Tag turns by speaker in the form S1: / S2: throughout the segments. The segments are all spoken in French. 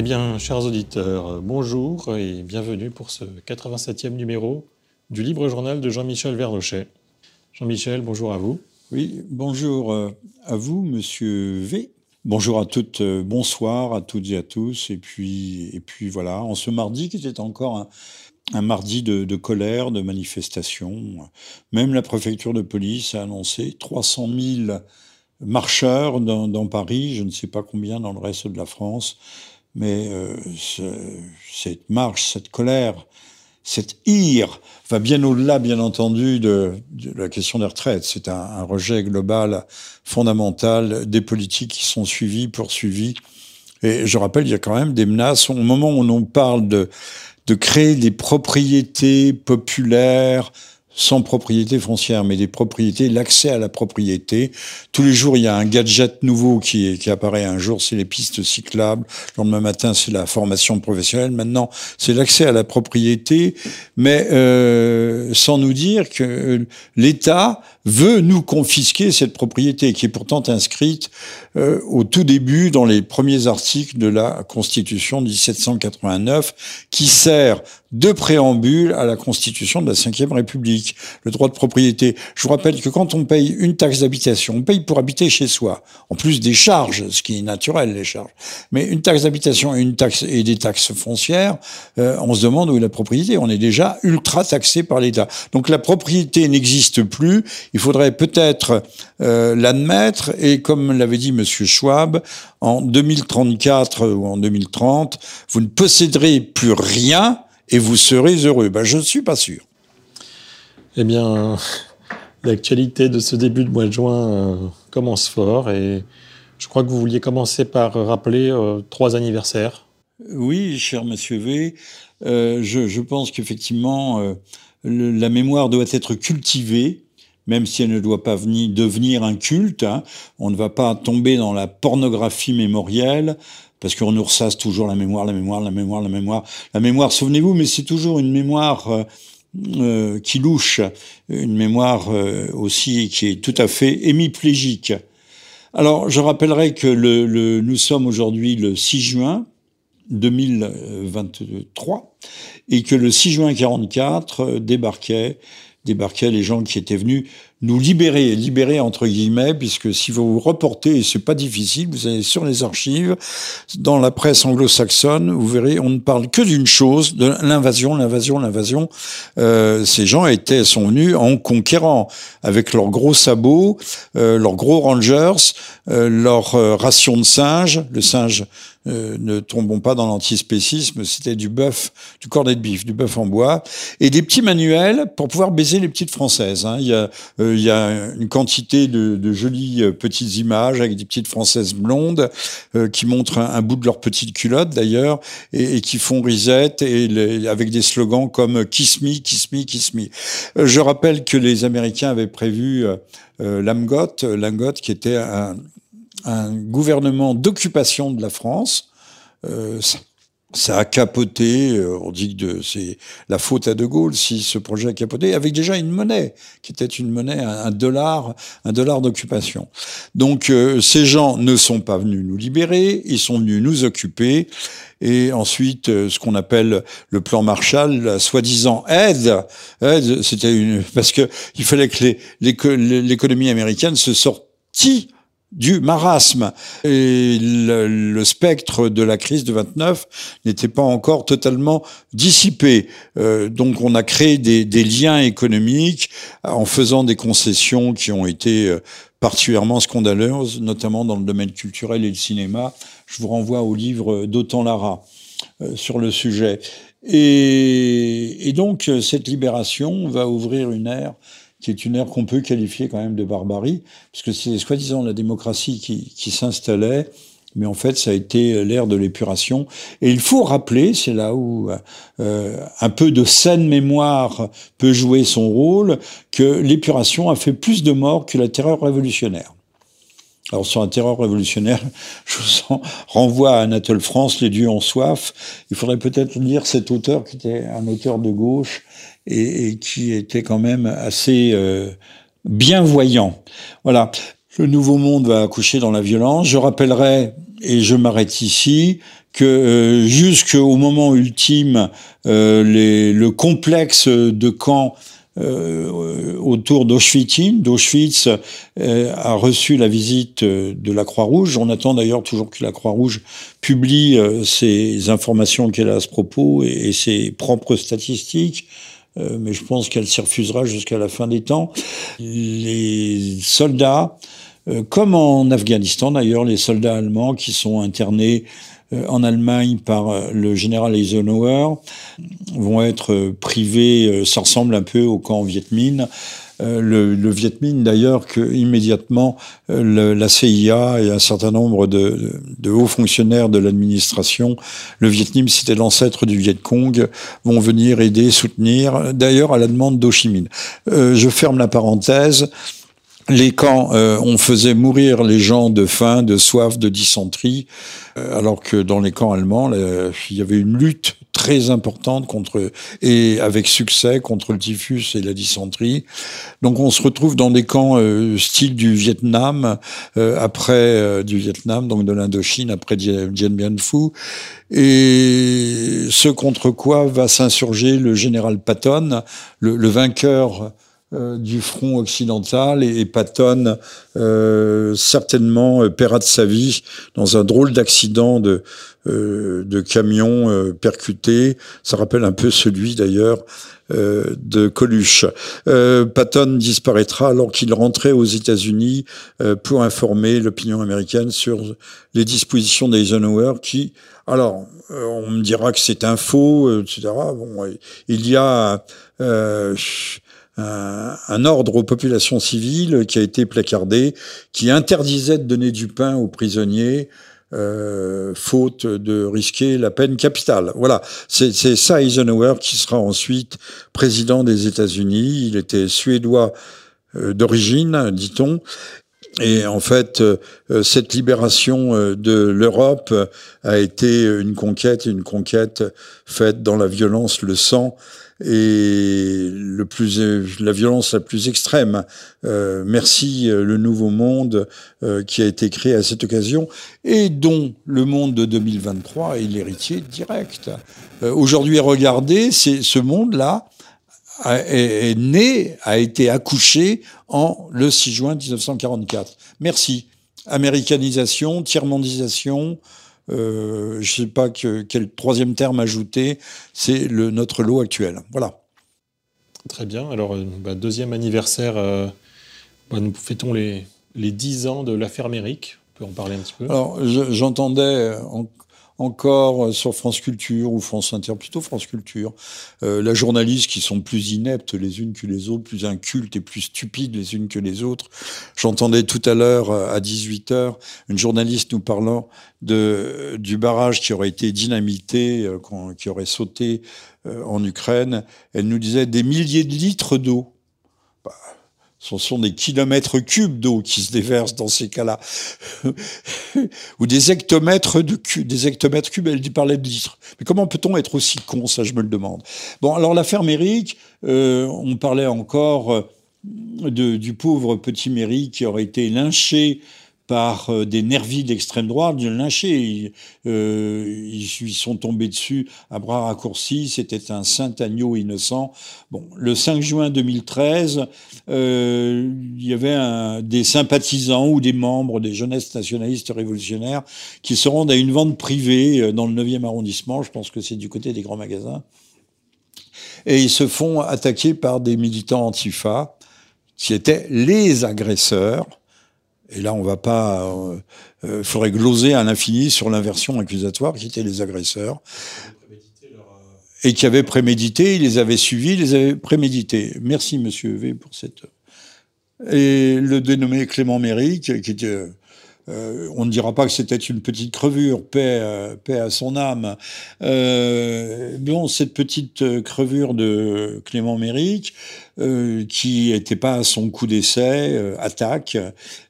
S1: Eh bien, chers auditeurs, bonjour et bienvenue pour ce 87e numéro du Libre Journal de Jean-Michel Vernochet. Jean-Michel, bonjour à vous.
S2: Oui, bonjour euh, à vous, monsieur V. Bonjour à toutes, euh, bonsoir à toutes et à tous. Et puis, et puis voilà, en ce mardi qui était encore un, mardi de, colère, de manifestation, même la préfecture de police a annoncé 300 000 marcheurs dans Paris, je ne sais pas combien dans le reste de la France, mais euh, cette marche, cette colère, cette ire va bien au-delà, bien entendu, de, la question des retraites. C'est un, rejet global fondamental des politiques qui sont suivies, poursuivies. Et je rappelle, il y a quand même des menaces. Au moment où on parle de créer des propriétés populaires, sans propriété foncière, mais des propriétés, l'accès à la propriété. Tous les jours, il y a un gadget nouveau qui, apparaît. Un jour, c'est les pistes cyclables. Le lendemain matin, c'est la formation professionnelle. Maintenant, c'est l'accès à la propriété, mais euh, sans nous dire que l'État veut nous confisquer cette propriété, qui est pourtant inscrite euh, au tout début dans les premiers articles de la Constitution de 1789, qui sert de préambule à la Constitution de la Ve République, le droit de propriété. Je vous rappelle que quand on paye une taxe d'habitation, on paye pour habiter chez soi, en plus des charges, ce qui est naturel, les charges. Mais une taxe d'habitation et taxe et des taxes foncières, euh, on se demande où est la propriété. On est déjà ultra taxé par l'État. Donc la propriété n'existe plus. Il faudrait peut-être euh, l'admettre et comme l'avait dit Monsieur Schwab, en 2034 ou en 2030, vous ne posséderez plus rien et vous serez heureux. Ben, je ne suis pas sûr.
S1: Eh bien, l'actualité de ce début de mois de juin euh, commence fort et je crois que vous vouliez commencer par rappeler euh, trois anniversaires.
S2: Oui, cher monsieur V, euh, je, je, pense qu'effectivement, la mémoire doit être cultivée même si elle ne doit pas venir, devenir un culte. Hein. On ne va pas tomber dans la pornographie mémorielle, parce qu'on nous ressasse toujours la mémoire, la mémoire, la mémoire, la mémoire. La mémoire, souvenez-vous, mais c'est toujours une mémoire euh, euh qui louche, une mémoire euh, aussi qui est tout à fait hémiplégique. Alors, je rappellerai que nous sommes aujourd'hui le 6 juin 2023 et que le 6 juin 44 euh, débarquait débarquaient les gens qui étaient venus nous libérer, libérer entre guillemets, puisque si vous vous reportez, et c'est pas difficile, vous allez sur les archives, dans la presse anglo-saxonne, vous verrez, on ne parle que d'une chose, de l'invasion, l'invasion, l'invasion. Euh, ces gens étaient, sont venus en conquérant, avec leurs gros sabots, euh, leurs gros rangers, euh, leur euh, ration de singe, le singe euh, ne tombons pas dans l'antispécisme, c'était du bœuf, du cornet de bif, du bœuf en bois, et des petits manuels pour pouvoir baiser les petites françaises. Hein. Il, y a, euh, il y a une quantité de, de, jolies euh, petites images avec des petites françaises blondes qui montrent un, bout de leur petite culotte d'ailleurs et, et, qui font risette et les, avec des slogans comme Kiss me, kiss me, kiss me. Je rappelle que les Américains avaient prévu euh, Lamgot qui était un, un gouvernement d'occupation de la France. Euh, ça a capoté, euh, on dit que c'est la faute à De Gaulle si ce projet a capoté, avec déjà une monnaie, qui était une monnaie, un, dollar, un dollar d'occupation. Donc euh, ces gens ne sont pas venus nous libérer, ils sont venus nous occuper, et ensuite euh, ce qu'on appelle le plan Marshall, la soi-disant aide, aide, c'était une parce que il fallait que l'économie américaine se sortit du marasme. Et le, spectre de la crise de 29 n'était pas encore totalement dissipé. Euh, donc on a créé des, des, liens économiques en faisant des concessions qui ont été euh, particulièrement scandaleuses, notamment dans le domaine culturel et le cinéma. Je vous renvoie au livre d'Autant Lara euh, sur le sujet. Et, et donc cette libération va ouvrir une ère qui est une ère qu'on peut qualifier quand même de barbarie, puisque c'est soi-disant la démocratie qui, s'installait, mais en fait ça a été l'ère de l'épuration. Et il faut rappeler, c'est là où euh, un peu de saine mémoire peut jouer son rôle, que l'épuration a fait plus de morts que la terreur révolutionnaire. Alors sur la terreur révolutionnaire, je vous renvoie à Anatole France, Les dieux ont soif. Il faudrait peut-être lire cet auteur qui était un auteur de gauche, et, qui était quand même assez euh, bienvoyant. Voilà. Le nouveau monde va accoucher dans la violence. Je rappellerai, et je m'arrête ici, que jusqu'au moment ultime, le complexe de camp euh, autour d'Auschwitz. D'Auschwitz euh, a reçu la visite de la Croix-Rouge. On attend d'ailleurs toujours que la Croix-Rouge publie euh, ses informations qu'elle a à ce propos et, ses propres statistiques. Mais je pense qu'elle s'y refusera jusqu'à la fin des temps. Les soldats, comme en Afghanistan d'ailleurs, les soldats allemands qui sont internés euh, en Allemagne par euh, le général Eisenhower vont être privés, euh, ça ressemble un peu au camp Viet Minh. Le, le Viet Minh, d'ailleurs, que immédiatement la CIA et un certain nombre de, de hauts fonctionnaires de l'administration, le Viet Minh, c'était l'ancêtre du Viet Cong, vont venir aider, soutenir, d'ailleurs à la demande d'Ho Chi Minh. je ferme la parenthèse les camps, euh, on faisait mourir les gens de faim, de soif, de dysenterie, euh, alors que dans les camps allemands, il y avait une lutte très importante contre et avec succès contre le typhus et la dysenterie. Donc on se retrouve dans des camps euh, style du Vietnam après du Vietnam, donc de l'Indochine après Dien Bien Phu, et ce contre quoi va s'insurger le général Patton, le, le vainqueur euh, du front occidental et, Patton euh, certainement euh, paiera de sa vie dans un drôle d'accident de, de camion percuté. Ça rappelle un peu celui d'ailleurs de Coluche. Patton disparaîtra alors qu'il rentrait aux États-Unis pour informer l'opinion américaine sur les dispositions d'Eisenhower qui, alors, on me dira que c'est un faux, etc. Bon, il y a un, ordre aux populations civiles qui a été placardé, qui interdisait de donner du pain aux prisonniers, euh, faute de risquer la peine capitale. Voilà, c'est ça Eisenhower qui sera ensuite président des États-Unis. Il était suédois euh, d'origine, dit-on. Et en fait, euh, cette libération de l'Europe a été une conquête, une conquête faite dans la violence, le sang, et le plus, la violence la plus extrême. Euh, merci euh, le nouveau monde euh, qui a été créé à cette occasion et dont le monde de 2023 est l'héritier direct. Aujourd'hui, regardez, ce monde-là est, né, a été accouché en le 6 juin 1944. Merci. Américanisation, tiers-mondisation, euh, je ne sais pas quel troisième terme ajouter, c'est notre lot actuel. Voilà.
S1: Très bien. Alors, euh, bah, deuxième anniversaire, euh, bah, nous fêtons les, les 10 ans de l'affaire Méric. On peut en parler un petit peu
S2: Alors, j'entendais encore euh, sur France Culture ou France Inter, plutôt France Culture, euh, la journaliste qui sont plus ineptes les unes que les autres, plus incultes et plus stupides les unes que les autres. J'entendais tout à l'heure euh, à 18h une journaliste nous parlant de, du barrage qui aurait été dynamité, qui aurait sauté en Ukraine. Elle nous disait des milliers de litres d'eau ce sont des kilomètres cubes d'eau qui se déversent dans ces cas-là, ou des hectomètres de cubes, des hectomètres cubes. Elle parlait de litres. Mais comment peut-on être aussi con Ça, je me le demande. Bon, alors l'affaire Méric, euh, on parlait encore euh, du pauvre petit Méric qui aurait été lynché par euh, des nervis d'extrême droite, de lyncher. Euh, ils, ils, sont tombés dessus à bras raccourcis. C'était un saint agneau innocent. Bon, le 5 juin 2013, euh, il y avait des sympathisants ou des membres des jeunesses nationalistes révolutionnaires qui se rendent à une vente privée euh, dans le 9e arrondissement. Je pense que c'est du côté des grands magasins. Et ils se font attaquer par des militants antifa qui étaient les agresseurs et là, on va pas. Il euh, euh, faudrait gloser à l'infini sur l'inversion accusatoire qui étaient les agresseurs. Et qui avaient prémédité, ils les avaient suivis, ils les avaient prémédités. Merci, monsieur V, pour cette. Et le dénommé Clément Méric, qui était euh, on ne dira pas que c'était une petite crevure, paix, paix à son âme. Euh, bon, cette petite crevure de Clément Méric, euh, qui n'était pas à son coup d'essai, euh, attaque,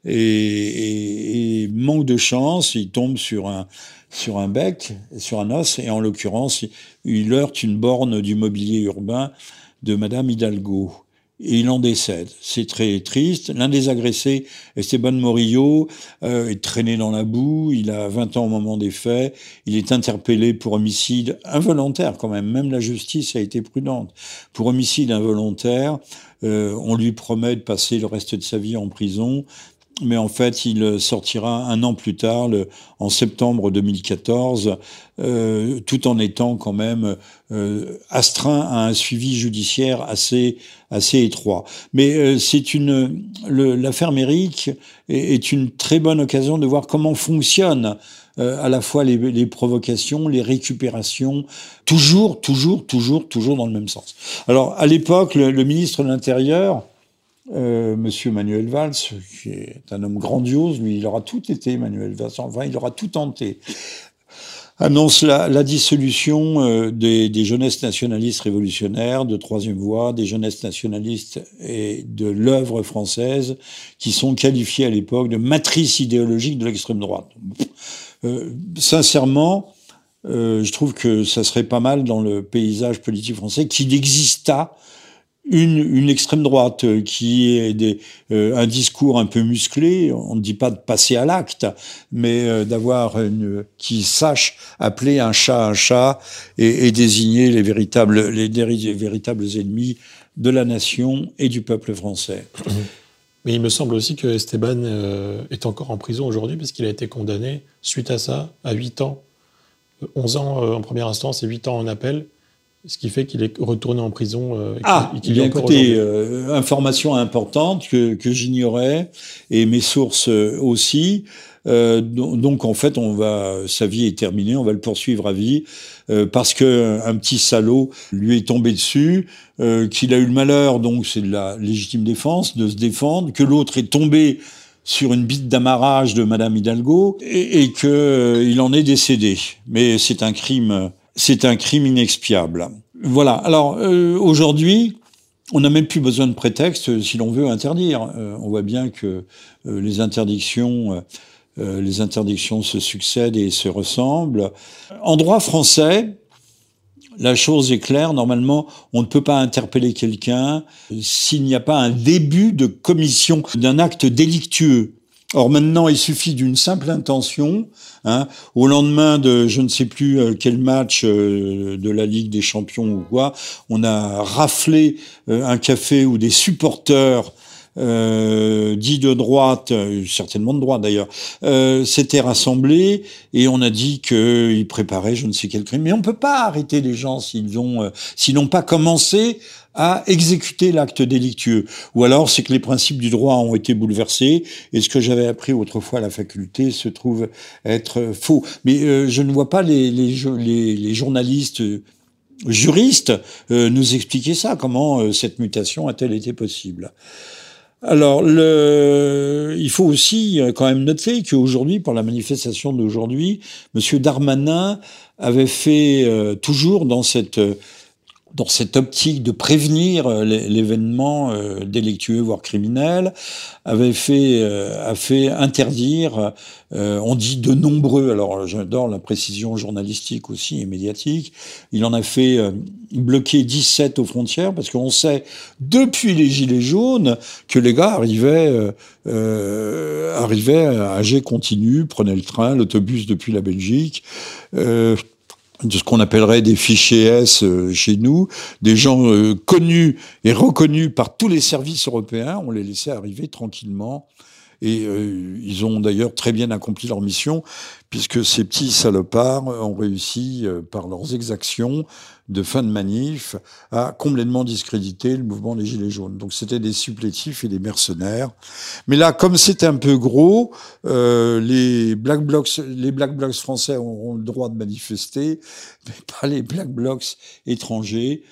S2: et, et, manque de chance, il tombe sur un, sur un bec, sur un os, et en l'occurrence, il heurte une borne du mobilier urbain de Madame Hidalgo. Et il en décède. C'est très triste. L'un des agressés, Esteban Morillo, euh, est traîné dans la boue. Il a 20 ans au moment des faits. Il est interpellé pour homicide involontaire quand même. Même la justice a été prudente. Pour homicide involontaire, euh, on lui promet de passer le reste de sa vie en prison mais en fait, il sortira un an plus tard, le, en septembre 2014, euh, tout en étant quand même euh, astreint à un suivi judiciaire assez assez étroit. Mais euh, c'est une l'affaire Méric est, est, une très bonne occasion de voir comment fonctionnent euh, à la fois les, les, provocations, les récupérations, toujours, toujours, toujours, toujours dans le même sens. Alors à l'époque, le, le ministre de l'Intérieur euh, Monsieur Manuel Valls, qui est un homme grandiose, lui, il aura tout été, Manuel Valls, enfin, il aura tout tenté, annonce la, dissolution euh, des, jeunesses nationalistes révolutionnaires de troisième voie, des jeunesses nationalistes et de l'œuvre française, qui sont qualifiées à l'époque de matrice idéologique de l'extrême droite. Euh, sincèrement, euh, je trouve que ça serait pas mal dans le paysage politique français qu'il exista une, extrême droite euh, qui est euh, un discours un peu musclé, on ne dit pas de passer à l'acte, mais euh, d'avoir une qui sache appeler un chat un chat et, désigner les véritables les, les, véritables ennemis de la nation et du peuple français.
S1: Mais il me semble aussi que Esteban est encore en prison aujourd'hui parce qu'il a été condamné suite à ça à 8 ans, 11 ans en première instance et 8 ans en appel. Ce qui fait qu'il est retourné en prison.
S2: Euh, ah, il a écoutez, euh, information importante que, que j'ignorais et mes sources euh, aussi. Euh, donc en fait, on va, sa vie est terminée, on va le poursuivre à vie euh, parce que un petit salaud lui est tombé dessus, euh, qu'il a eu le malheur, donc c'est de la légitime défense, de se défendre, que l'autre est tombé sur une bite d'amarrage de Madame Hidalgo et, et que il en est décédé. Mais c'est un crime c'est un crime inexpiable. Voilà. Alors euh, aujourd'hui, on n'a même plus besoin de prétexte euh, si l'on veut interdire. Euh, on voit bien que euh, les interdictions, euh, les interdictions se succèdent et se ressemblent. En droit français, la chose est claire. Normalement, on ne peut pas interpeller quelqu'un s'il n'y a pas un début de commission d'un acte délictueux. Or maintenant, il suffit d'une simple intention. Hein, au lendemain de je ne sais plus euh, quel match euh, de la Ligue des Champions ou quoi, on a raflé euh, un café où des supporters euh, dits de droite, certainement de droite d'ailleurs, euh, s'étaient rassemblés et on a dit qu'ils préparaient je ne sais quel crime. Mais on ne peut pas arrêter les gens s'ils ont, euh, s'ils n'ont pas commencé à exécuter l'acte délictueux. Ou alors c'est que les principes du droit ont été bouleversés et ce que j'avais appris autrefois à la faculté se trouve être faux. Mais euh, je ne vois pas les, les, les, les journalistes juristes euh, nous expliquer ça, comment euh, cette mutation a-t-elle été possible? Alors, le, il faut aussi quand même noter qu'aujourd'hui, pour la manifestation d'aujourd'hui, Monsieur Darmanin avait fait euh, toujours dans cette dans cette optique de prévenir euh, l'événement euh, délictueux voire criminel, avait fait euh, a fait interdire, euh, on dit de nombreux. Alors j'adore la précision journalistique aussi et médiatique. Il en a fait euh, bloquer 17 aux frontières parce qu'on sait depuis les gilets jaunes que les gars arrivaient arrivaient à âgé continu, prenaient le train, l'autobus depuis la Belgique de ce qu'on appellerait des fichiers S euh, chez nous, des gens euh, connus et reconnus par tous les services européens, on les laissait arriver tranquillement. Et euh, ils ont d'ailleurs très bien accompli leur mission, puisque ces petits salopards ont réussi, par leurs exactions de fin de manif, à complètement discréditer le mouvement des Gilets jaunes. Donc c'était des supplétifs et des mercenaires. Mais là, comme c'est un peu gros, euh, les Black Blocs, les Black Blocs français auront le droit de manifester, mais pas les Black Blocs étrangers.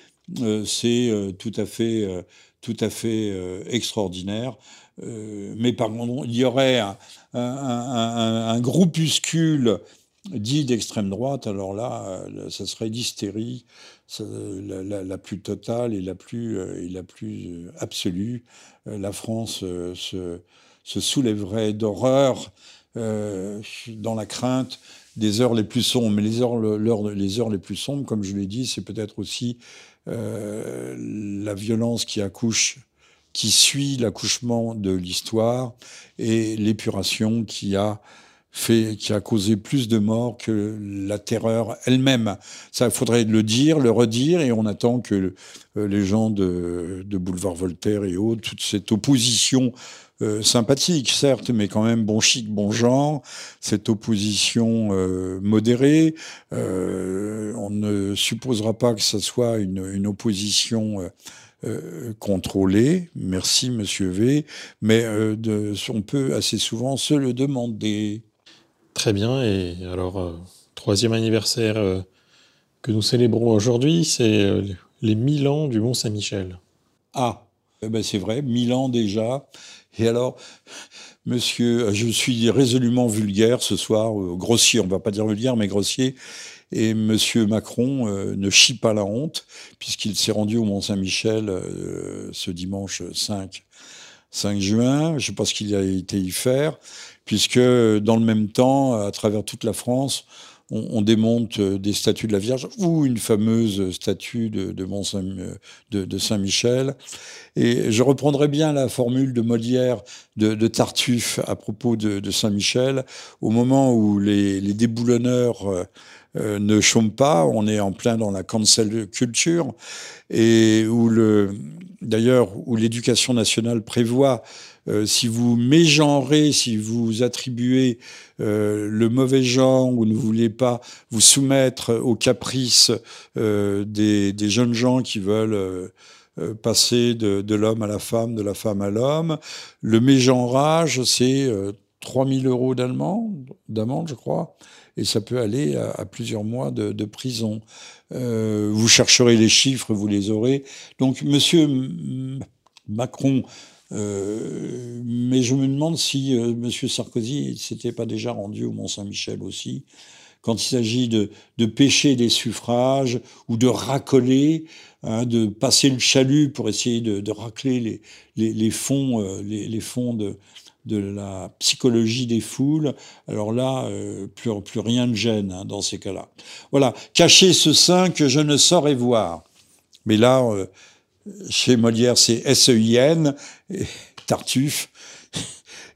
S2: Euh, c'est euh, tout à fait, euh, tout à fait extraordinaire. Euh, mais par contre, il y aurait un, un, un, un groupuscule dit d'extrême droite, alors là, ça serait d'hystérie la, plus totale et la plus, euh, et la plus euh, absolue. La France se, soulèverait d'horreur euh, dans la crainte des heures les plus sombres. Mais les heures, les heures les plus sombres, comme je l'ai dit, c'est peut-être aussi euh, la violence qui accouche qui suit l'accouchement de l'histoire et l'épuration qui a fait, qui a causé plus de morts que la terreur elle-même. Ça, faudrait le dire, le redire, et on attend que euh, les gens de, de Boulevard Voltaire et autres, toute cette opposition euh, sympathique, certes, mais quand même bon chic, bon genre, cette opposition euh, modérée. Euh, on ne supposera pas que ce soit une, une opposition euh, contrôlée, merci Monsieur V, mais de, on peut assez souvent se le demander.
S1: Très bien. Et alors, euh, troisième anniversaire euh, que nous célébrons aujourd'hui, c'est euh, les 1000 ans du Mont Saint-Michel.
S2: Ah, eh ben c'est vrai, 1000 ans déjà. Et alors, monsieur, je suis résolument vulgaire ce soir, grossier, on va pas dire vulgaire, mais grossier. Et monsieur Macron ne chie pas la honte, puisqu'il s'est rendu au Mont-Saint-Michel ce dimanche 5, 5 juin. Je ce qu'il a été y faire puisque dans le même temps, à travers toute la France, on, démonte des statues de la Vierge ou une fameuse statue de, Saint, de, Saint-Michel. Et je reprendrai bien la formule de Molière de, Tartuffe à propos de, Saint-Michel. Au moment où les, déboulonneurs euh, ne chôment pas, on est en plein dans la cancel culture. Et où le, d'ailleurs, où l'éducation nationale prévoit euh, si vous mégenrez, si vous attribuez euh, le mauvais genre ou ne voulez pas vous soumettre aux caprices des, jeunes gens qui veulent passer de, l'homme à la femme, de la femme à l'homme, le mégenrage, c'est 3000 euros d'amende, je crois, et ça peut aller à, plusieurs mois de, prison. vous chercherez les chiffres, vous les aurez. Donc, Monsieur Macron euh, mais je me demande si euh, M. Sarkozy s'était pas déjà rendu au Mont-Saint-Michel aussi, quand il s'agit de, pêcher des suffrages ou de racoler, hein, de passer le chalut pour essayer de, racler les, fonds, euh, les, fonds de, de la psychologie des foules. Alors là, euh, plus, rien ne gêne hein, dans ces cas-là. Voilà, cacher ce sein que je ne saurais voir. Mais là, chez Molière, c'est S-E-I-N, Tartuffe.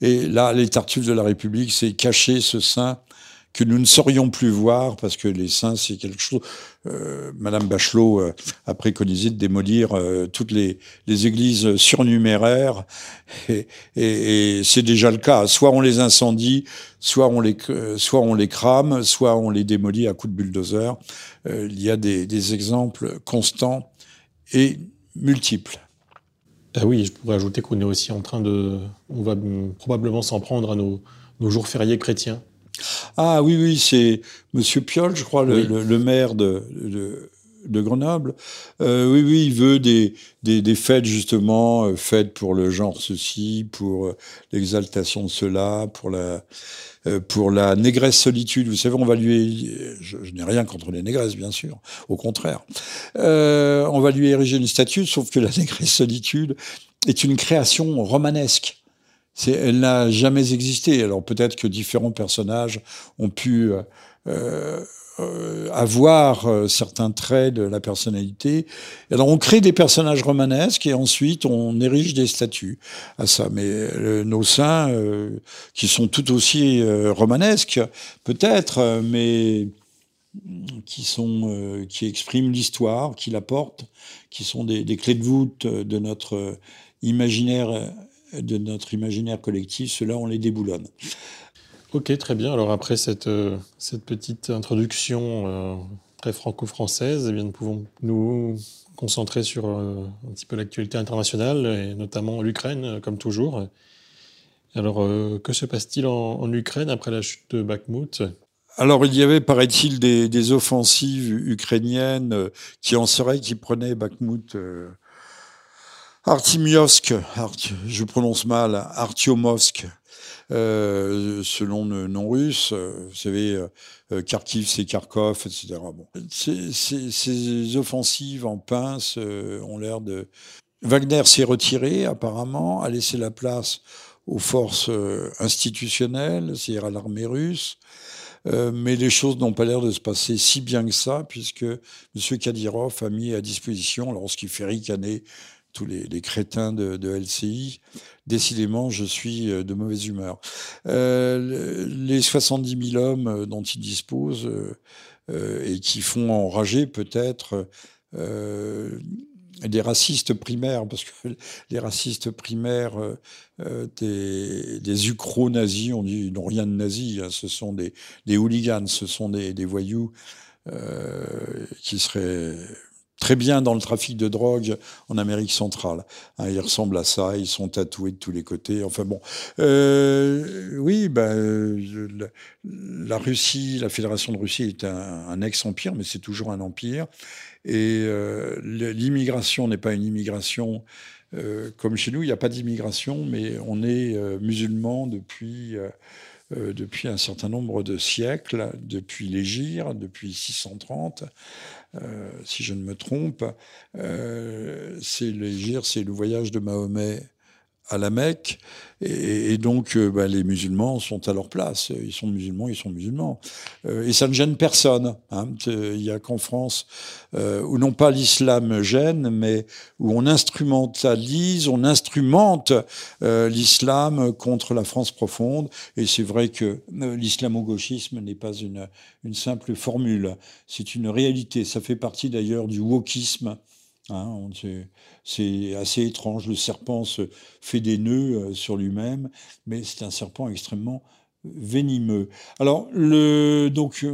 S2: Et là, les Tartuffes de la République, c'est cacher ce sein que nous ne saurions plus voir parce que les saints, c'est quelque chose. Euh, Madame Bachelot euh, a préconisé de démolir euh, toutes les, églises surnuméraires et, c'est déjà le cas. Soit on les incendie, soit on les, soit on les crame, soit on les démolit à coups de bulldozer. il y a des, exemples constants et multiples.
S1: Ah oui, je pourrais ajouter qu'on est aussi en train de. On va probablement s'en prendre à nos, jours fériés chrétiens.
S2: Ah oui, oui, c'est Monsieur Piolle, je crois, le, le, maire de, de, de Grenoble. Euh, oui, oui, il veut des, des, des fêtes, justement, euh, fêtes pour le genre ceci, pour euh, l'exaltation de cela, pour la euh, pour la négresse solitude. Vous savez, on va lui, je, n'ai rien contre les négresses, bien sûr, au contraire. Euh, on va lui ériger une statue, sauf que la négresse solitude est une création romanesque. Elle n'a jamais existé. Alors peut-être que différents personnages ont pu euh, euh, avoir euh, certains traits de la personnalité. alors on crée des personnages romanesques et ensuite on érige des statues à ça. Mais nos saints, qui sont tout aussi romanesques, peut-être, mais qui sont qui expriment l'histoire, qui la portent, qui sont des, des, clés de voûte de notre imaginaire de notre imaginaire collectif, ceux-là on les déboulonne.
S1: Ok, très bien. Alors après cette, euh, cette petite introduction euh, très franco-française, eh bien, nous pouvons nous concentrer sur euh, un petit peu l'actualité internationale, et notamment l'Ukraine, comme toujours. Alors, que se passe-t-il en, Ukraine après la chute de Bakhmut?
S2: Alors, il y avait, paraît-il, des, des, offensives ukrainiennes qui en seraient, qui prenaient Bakhmut, Artimiovsk, je prononce mal, Artyomovsk, euh, selon le nom russe. Euh, vous savez, euh, Kharkiv, c'est Kharkov, etc. Bon. Ces, offensives en pince ont l'air de... Wagner s'est retiré, apparemment, a laissé la place aux forces institutionnelles, c'est-à-dire à l'armée russe. mais les choses n'ont pas l'air de se passer si bien que ça, puisque M. Kadyrov a mis à disposition, lorsqu'il fait ricaner tous les, crétins de, LCI. Décidément, je suis de mauvaise humeur. les 70 000 hommes dont ils disposent et qui font enrager peut-être des racistes primaires, parce que les racistes primaires euh, euh, des, des ukro-nazis, on dit, n'ont rien de nazi, hein, ce sont des, hooligans, ce sont des, voyous euh, qui seraient très bien dans le trafic de drogue en Amérique centrale. Hein, ils ressemblent à ça, ils sont tatoués de tous les côtés. Enfin bon, euh, oui, ben, la, Russie, la Fédération de Russie est un, un ex-empire, mais c'est toujours un empire. Et euh, l'immigration n'est pas une immigration euh, comme chez nous, il n'y a pas d'immigration, mais on est euh, musulman depuis, depuis un certain nombre de siècles, depuis l'Égir, depuis 630, si je ne me trompe. c'est l'Égir, c'est le voyage de Mahomet à la Mecque. Et, donc, euh, bah, les musulmans sont à leur place. Ils sont musulmans, ils sont musulmans. Euh, et ça ne gêne personne. Hein. Il n'y a qu'en France euh, où non pas l'islam gêne, mais où on instrumentalise, on instrumente l'islam contre la France profonde. Et c'est vrai que l'islamo-gauchisme n'est pas une, une simple formule. C'est une réalité. Ça fait partie d'ailleurs du wokisme Hein, c'est assez étrange. Le serpent se fait des nœuds euh, sur lui-même, mais c'est un serpent extrêmement venimeux. Alors, le, donc, euh,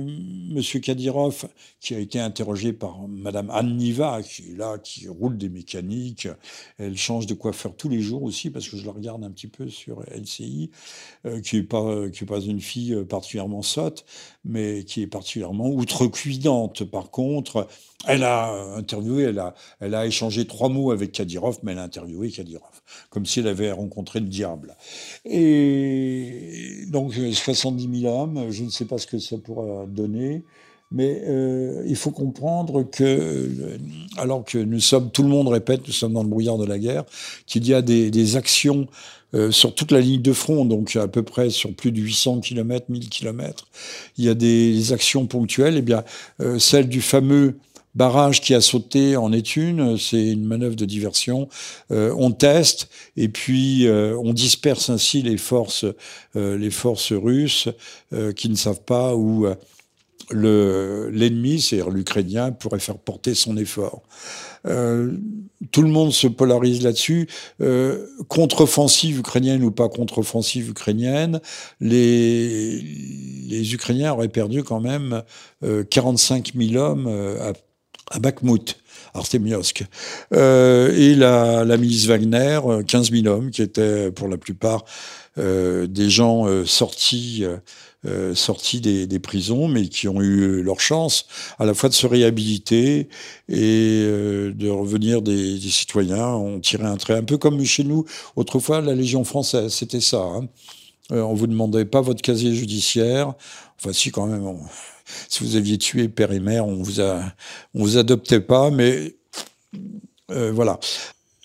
S2: Monsieur Kadyrov, qui a été interrogé par Madame Anniva, qui est là, qui roule des mécaniques, elle change de coiffeur tous les jours aussi, parce que je la regarde un petit peu sur LCI, euh, qui n'est pas, est pas une fille particulièrement sotte, mais qui est particulièrement outrecuidante. Par contre, elle a interviewé, elle a, elle a échangé trois mots avec Kadyrov, mais elle a interviewé Kadyrov, comme si elle avait rencontré le diable. Et donc, 70 000 hommes, je ne sais pas ce que ça pourra donner, mais euh, il faut comprendre que, alors que nous sommes, tout le monde répète, nous sommes dans le brouillard de la guerre, qu'il y a des actions euh, sur toute la ligne de front, donc à peu près sur plus de 800 km, 1000 km, il y a des actions ponctuelles. Eh bien, euh, celle du fameux barrage qui a sauté en est une, c'est une manœuvre de diversion. Euh, on teste et puis euh, on disperse ainsi les forces, euh, les forces russes qui ne savent pas où l'ennemi, c'est-à-dire l'Ukrainien, pourrait faire porter son effort. tout le monde se polarise là-dessus. contre-offensive ukrainienne ou pas contre-offensive ukrainienne, les, Ukrainiens auraient perdu quand même 45 000 hommes à à Bakhmut, Artemiosk. Euh, et la, milice Wagner, 15 euh, 000 hommes, qui étaient pour la plupart euh, des gens euh, sortis, euh, sortis des, prisons, mais qui ont eu leur chance à la fois de se réhabiliter et de revenir des, citoyens. On tirait un trait, un peu comme chez nous. Autrefois, la Légion française, c'était ça. Hein. on vous demandait pas votre casier judiciaire. Enfin, si, quand même. Si vous aviez tué père et mère, on vous on vous adoptait pas, mais euh, voilà.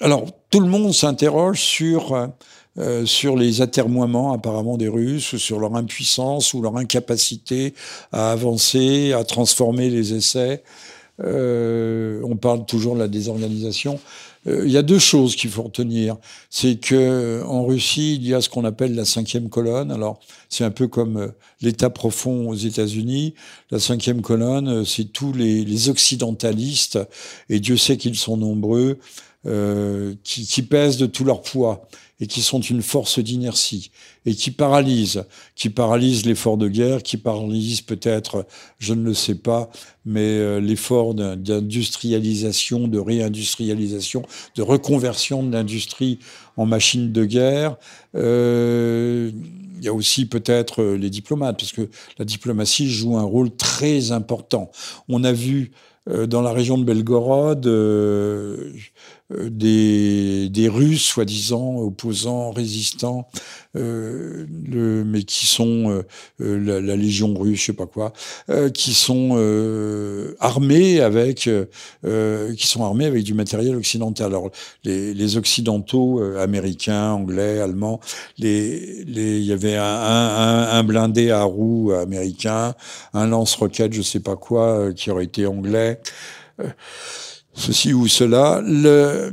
S2: Alors tout le monde s'interroge sur euh, sur les atermoiements apparemment des Russes, sur leur impuissance ou leur incapacité à avancer, à transformer les essais. Euh, on parle toujours de la désorganisation. Euh, il y a deux choses qu'il faut retenir. C'est que en Russie, il y a ce qu'on appelle la cinquième colonne. Alors, c'est un peu comme euh, l'État profond aux États-Unis. La cinquième colonne, c'est tous les, les, occidentalistes, et Dieu sait qu'ils sont nombreux, euh, qui, qui, pèsent de tout leur poids et qui sont une force d'inertie et qui paralysent, qui paralysent l'effort de guerre, qui paralysent peut-être, je ne le sais pas, mais euh, l'effort d'industrialisation, de réindustrialisation, de reconversion de l'industrie en machine de guerre. Euh, il y a aussi peut-être euh, les diplomates, parce que la diplomatie joue un rôle très important. On a vu euh, dans la région de Belgorod euh, des, des Russes, soi-disant opposants, résistants, euh, le, mais qui sont euh, la, la, Légion russe, je sais pas quoi, euh, qui sont armés avec, qui sont armés avec du matériel occidental. Alors les, les occidentaux, américains, anglais, allemands, les, les, il y avait un, un, un blindé à roues américain, un lance-roquette, je sais pas quoi, qui aurait été anglais ceci ou cela. Euh,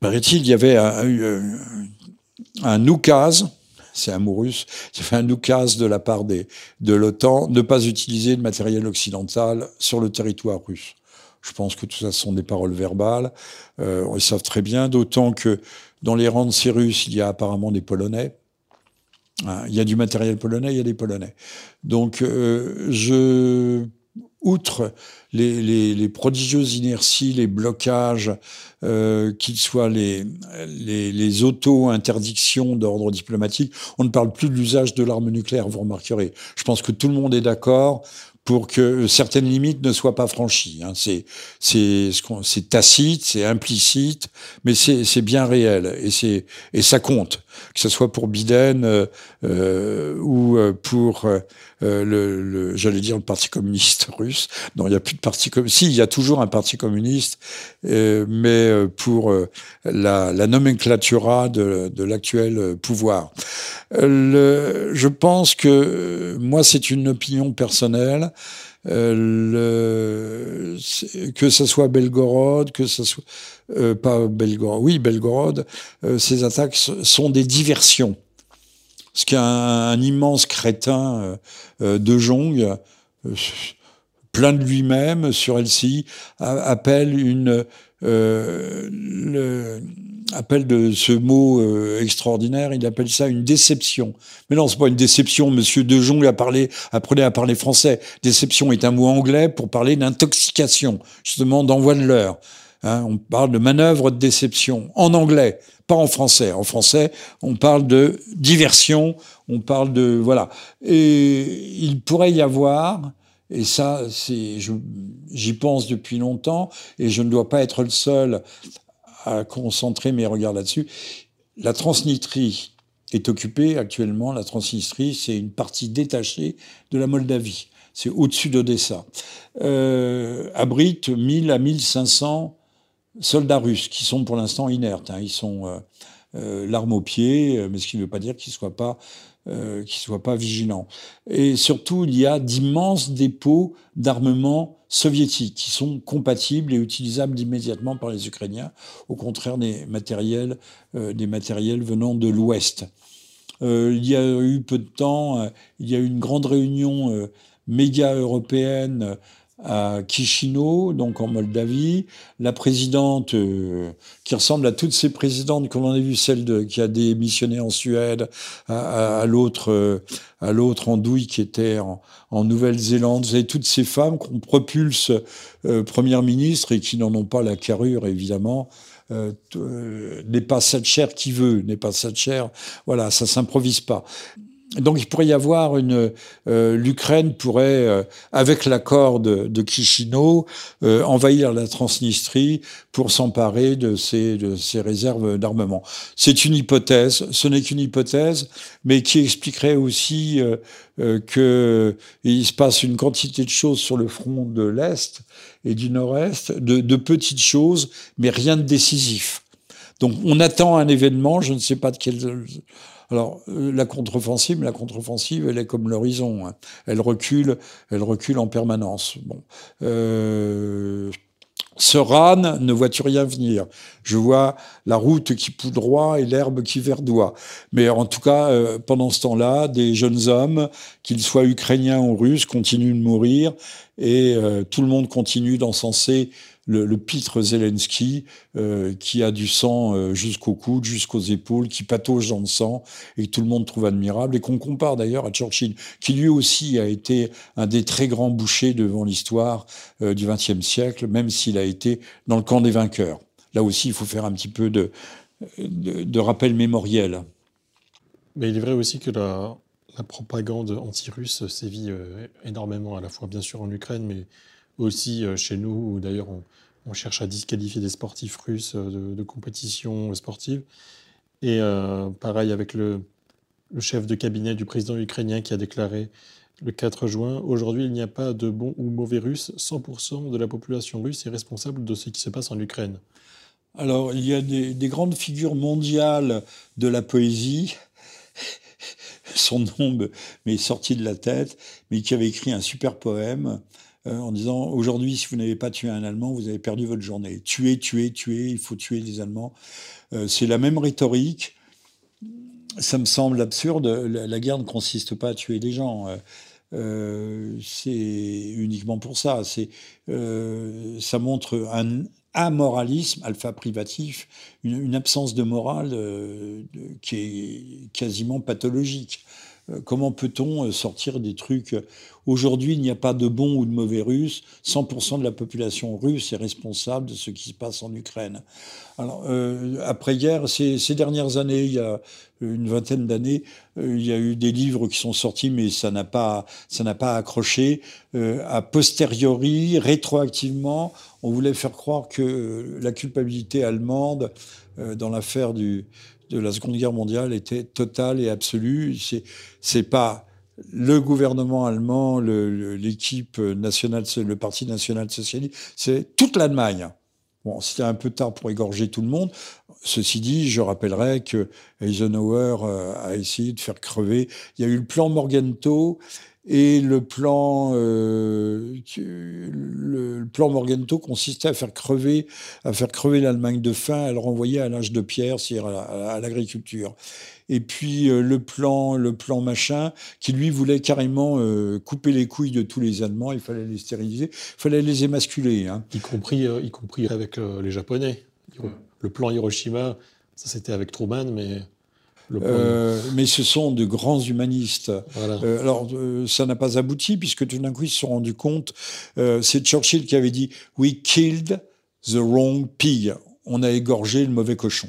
S2: paraît-il, il y avait un, oukase, c'est un mot russe, il avait un oukase de la part des, de l'OTAN, ne pas utiliser de matériel occidental sur le territoire russe. Je pense que tout ça sont des paroles verbales. Euh, ils savent très bien, d'autant que dans les rangs de ces Russes, il y a apparemment des Polonais. Hein, il y a du matériel polonais, il y a des Polonais. Donc, euh, je outre les, les, prodigieuses inerties, les blocages, euh, qu'ils soient les, les, les auto-interdictions d'ordre diplomatique, on ne parle plus de l'usage de l'arme nucléaire, vous remarquerez. Je pense que tout le monde est d'accord pour que certaines limites ne soient pas franchies. Hein. C'est tacite, c'est implicite, mais c'est bien réel et et ça compte que ce soit pour Biden euh, euh ou euh, pour le, j'allais dire le Parti communiste russe. Non, il n'y a plus de parti communiste. Si, il y a toujours un Parti communiste, mais pour la, la nomenclatura de, l'actuel pouvoir. Je pense que moi, c'est une opinion personnelle. Euh, le, que ce soit Belgorod, que ce soit euh, pas Belgorod, oui Belgorod, euh, ces attaques sont des diversions. Ce qu'un immense crétin de Jong, plein de lui-même sur LCI, appelle une le, appelle de ce mot euh, extraordinaire, il appelle ça une déception. Mais non, c'est pas une déception. Monsieur De Jong a parlé, apprenez à parler français. Déception est un mot anglais pour parler d'intoxication, justement d'envoi de l'heure. Hein, on parle de manœuvre de déception en anglais, pas en français. En français, on parle de diversion, on parle de voilà. Et il pourrait y avoir et ça, j'y pense depuis longtemps, et je ne dois pas être le seul à concentrer mes regards là-dessus. La Transnistrie est occupée actuellement. La Transnistrie, c'est une partie détachée de la Moldavie. C'est au-dessus d'Odessa. Euh, abrite 1000 à 1500 soldats russes qui sont pour l'instant inertes. Hein. Ils sont euh, euh, l'arme au pied, mais ce qui ne veut pas dire qu'ils ne soient pas euh, qui ne soient pas vigilants. Et surtout, il y a d'immenses dépôts d'armement soviétiques qui sont compatibles et utilisables immédiatement par les Ukrainiens, au contraire des matériels, euh, des matériels venant de l'Ouest. Euh, il y a eu peu de temps, il y a eu une grande réunion méga européenne à Chisinau, donc en Moldavie. La présidente, euh, qui ressemble à toutes ces présidentes qu'on a vu, celle de, qui a démissionné en Suède, à, à, l'autre, euh, à l'autre andouille qui était en, en Nouvelle-Zélande. Vous avez toutes ces femmes qu'on propulse euh, première ministre et qui n'en ont pas la carrure, évidemment. Euh, n'est pas chair qui veut, n'est pas chair Voilà, ça s'improvise pas donc il pourrait y avoir une euh, l'Ukraine pourrait euh, avec l'accord de, de Chisinau euh, envahir la Transnistrie pour s'emparer de ces de ces réserves d'armement. C'est une hypothèse, ce n'est qu'une hypothèse, mais qui expliquerait aussi que il se passe une quantité de choses sur le front de l'est et du nord-est, de, de petites choses, mais rien de décisif. Donc on attend un événement, je ne sais pas de quel alors, euh, la contre-offensive, la contre-offensive, elle est comme l'horizon. Hein. Elle recule, elle recule en permanence. Bon. Euh, ce râne, ne vois-tu rien venir Je vois la route qui poudroie et l'herbe qui verdoie. Mais en tout cas, euh, pendant ce temps-là, des jeunes hommes, qu'ils soient ukrainiens ou russes, continuent de mourir et tout le monde continue d'encenser le, le, pitre Zelensky euh, qui a du sang euh, jusqu'au coude, jusqu'aux épaules, qui patauge dans le sang et que tout le monde trouve admirable et qu'on compare d'ailleurs à Churchill, qui lui aussi a été un des très grands bouchers devant l'histoire euh, du XXe siècle, même s'il a été dans le camp des vainqueurs. Là aussi, il faut faire un petit peu de, rappel mémoriel.
S1: Mais il est vrai aussi que la propagande anti-russe sévit énormément, à la fois bien sûr en Ukraine, mais aussi chez nous, d'ailleurs on, cherche à disqualifier des sportifs russes euh, de, compétition sportive. Et euh, pareil avec le, chef de cabinet du président ukrainien qui a déclaré le 4 juin, aujourd'hui il n'y a pas de bons ou mauvais russes, 100% de la population russe est responsable de ce qui se passe en Ukraine.
S2: Alors il y a des, des grandes figures mondiales de la poésie son nom m'est sorti de la tête, mais qui avait écrit un super poème en disant aujourd'hui, si vous n'avez pas tué un Allemand, vous avez perdu votre journée. Tuer, tuer, tuer, il faut tuer les Allemands. c'est la même rhétorique. Ça me semble absurde. La, guerre ne consiste pas à tuer des gens. c'est uniquement pour ça. Ça montre un, amoralisme, alpha privatif, une, absence de morale euh, qui est quasiment pathologique. Euh, comment peut-on euh, sortir des trucs Aujourd'hui, il n'y a pas de bon ou de mauvais russe. 100% de la population russe est responsable de ce qui se passe en Ukraine. Alors, après-guerre, ces, dernières années, il y a une vingtaine d'années, il y a eu des livres qui sont sortis, mais ça n'a pas, ça n'a pas accroché. a posteriori, rétroactivement, on voulait faire croire que la culpabilité allemande euh, dans l'affaire de la Seconde Guerre mondiale était totale et absolue. C'est, c'est pas le gouvernement allemand, l'équipe nationale, le Parti national socialiste, c'est toute l'Allemagne. Bon, c'était un peu tard pour égorger tout le monde. Ceci dit, je rappellerai que Eisenhower euh, a essayé de faire crever. Il y a eu le plan Morgenthau et le plan, euh, le, plan Morgenthau consistait à faire crever, à faire crever l'Allemagne de faim, à le renvoyer à l'âge de pierre, c'est-à-dire à, l'agriculture. Et puis euh, le plan, le plan machin, qui lui voulait carrément euh, couper les couilles de tous les Allemands. Il fallait les stériliser, il fallait les émasculer. Hein.
S1: Y compris, y compris avec les Japonais. Le plan Hiroshima, ça c'était avec Truman, mais
S2: euh, mais ce sont de grands humanistes. Euh, alors, euh, ça n'a pas abouti, puisque tout d'un coup, ils se sont rendus compte. c'est Churchill qui avait dit We killed the wrong pig. On a égorgé le mauvais cochon.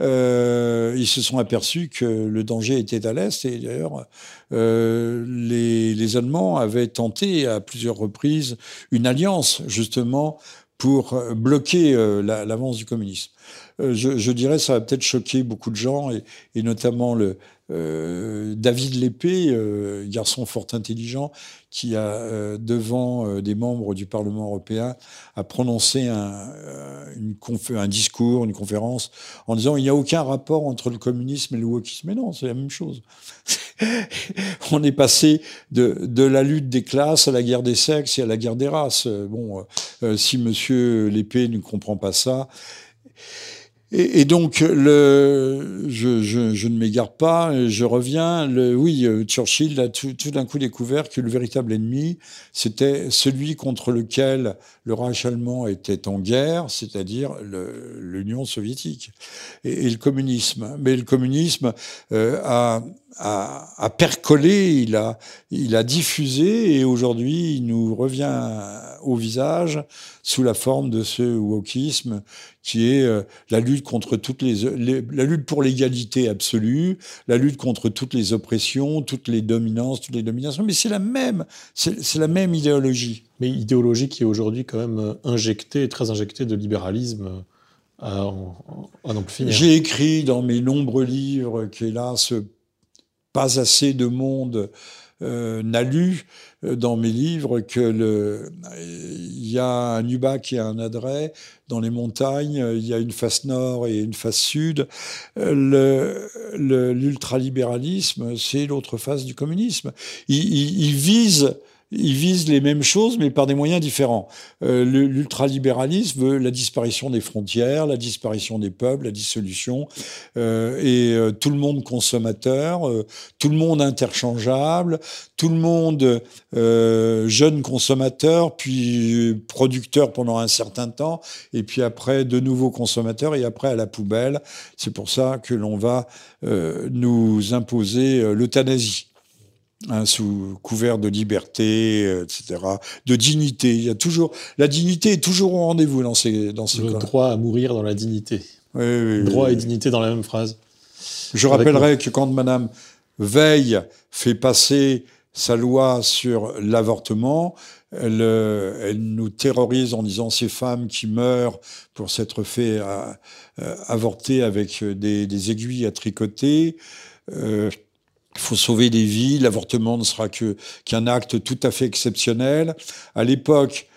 S2: ils se sont aperçus que le danger était à l'est, et d'ailleurs, les, les Allemands avaient tenté à plusieurs reprises une alliance, justement, pour bloquer l'avance du communisme. Euh, je, je, dirais, ça va peut-être choquer beaucoup de gens, et notamment le, euh, David Lépée, euh, garçon fort intelligent, qui a, euh, devant des membres du Parlement européen, a prononcé un discours, une conférence, en disant il n'y a aucun rapport entre le communisme et le wokisme. Mais non, c'est la même chose. On est passé de, de, la lutte des classes à la guerre des sexes et à la guerre des races. Bon, si Monsieur Lépée ne comprend pas ça, et, donc, le, je, je, je ne m'égare pas, je reviens. Le, oui, euh, Churchill a tout, tout d'un coup découvert que le véritable ennemi, c'était celui contre lequel le Reich allemand était en guerre, c'est-à-dire l'Union soviétique et, et, le communisme. Mais le communisme euh, a, a, a, percolé, il a, il a diffusé, et aujourd'hui, il nous revient au visage sous la forme de ce wokisme qui est euh, la lutte contre toutes les, la lutte pour l'égalité absolue, la lutte contre toutes les oppressions, toutes les dominances, toutes les dominations. Mais c'est la même, c'est la même idéologie.
S1: Mais idéologie qui est aujourd'hui quand même euh, injectée, très injectée de libéralisme. À, à finir.
S2: J'ai écrit dans mes nombreux livres qu'hélas, pas assez de monde euh, n'a lu euh, dans mes livres que le, il y a un Ubac et un Adret dans les montagnes, il y a une face nord et une face sud. Euh, l'ultralibéralisme, c'est l'autre face du communisme. Il, il, il vise ils visent les mêmes choses, mais par des moyens différents. Euh, L'ultralibéralisme veut la disparition des frontières, la disparition des peuples, la dissolution, euh, et euh, tout le monde consommateur, euh, tout le monde interchangeable, tout le monde euh, jeune consommateur, puis producteur pendant un certain temps, et puis après de nouveaux consommateurs, et après à la poubelle. C'est pour ça que l'on va nous imposer l'euthanasie. Hein, sous couvert de liberté, euh, etc., de dignité. Il y a toujours la dignité est toujours au rendez-vous dans ces dans ces
S1: le droit à mourir dans la dignité.
S2: Oui, oui,
S1: droit et dignité dans la même phrase.
S2: Je rappellerai que quand Madame Veil fait passer sa loi sur l'avortement, elle, euh, elle, nous terrorise en disant ces femmes qui meurent pour s'être fait euh, avorter avec des, des, aiguilles à tricoter. Euh, il faut sauver des vies. L'avortement ne sera que qu'un acte tout à fait exceptionnel. À l'époque,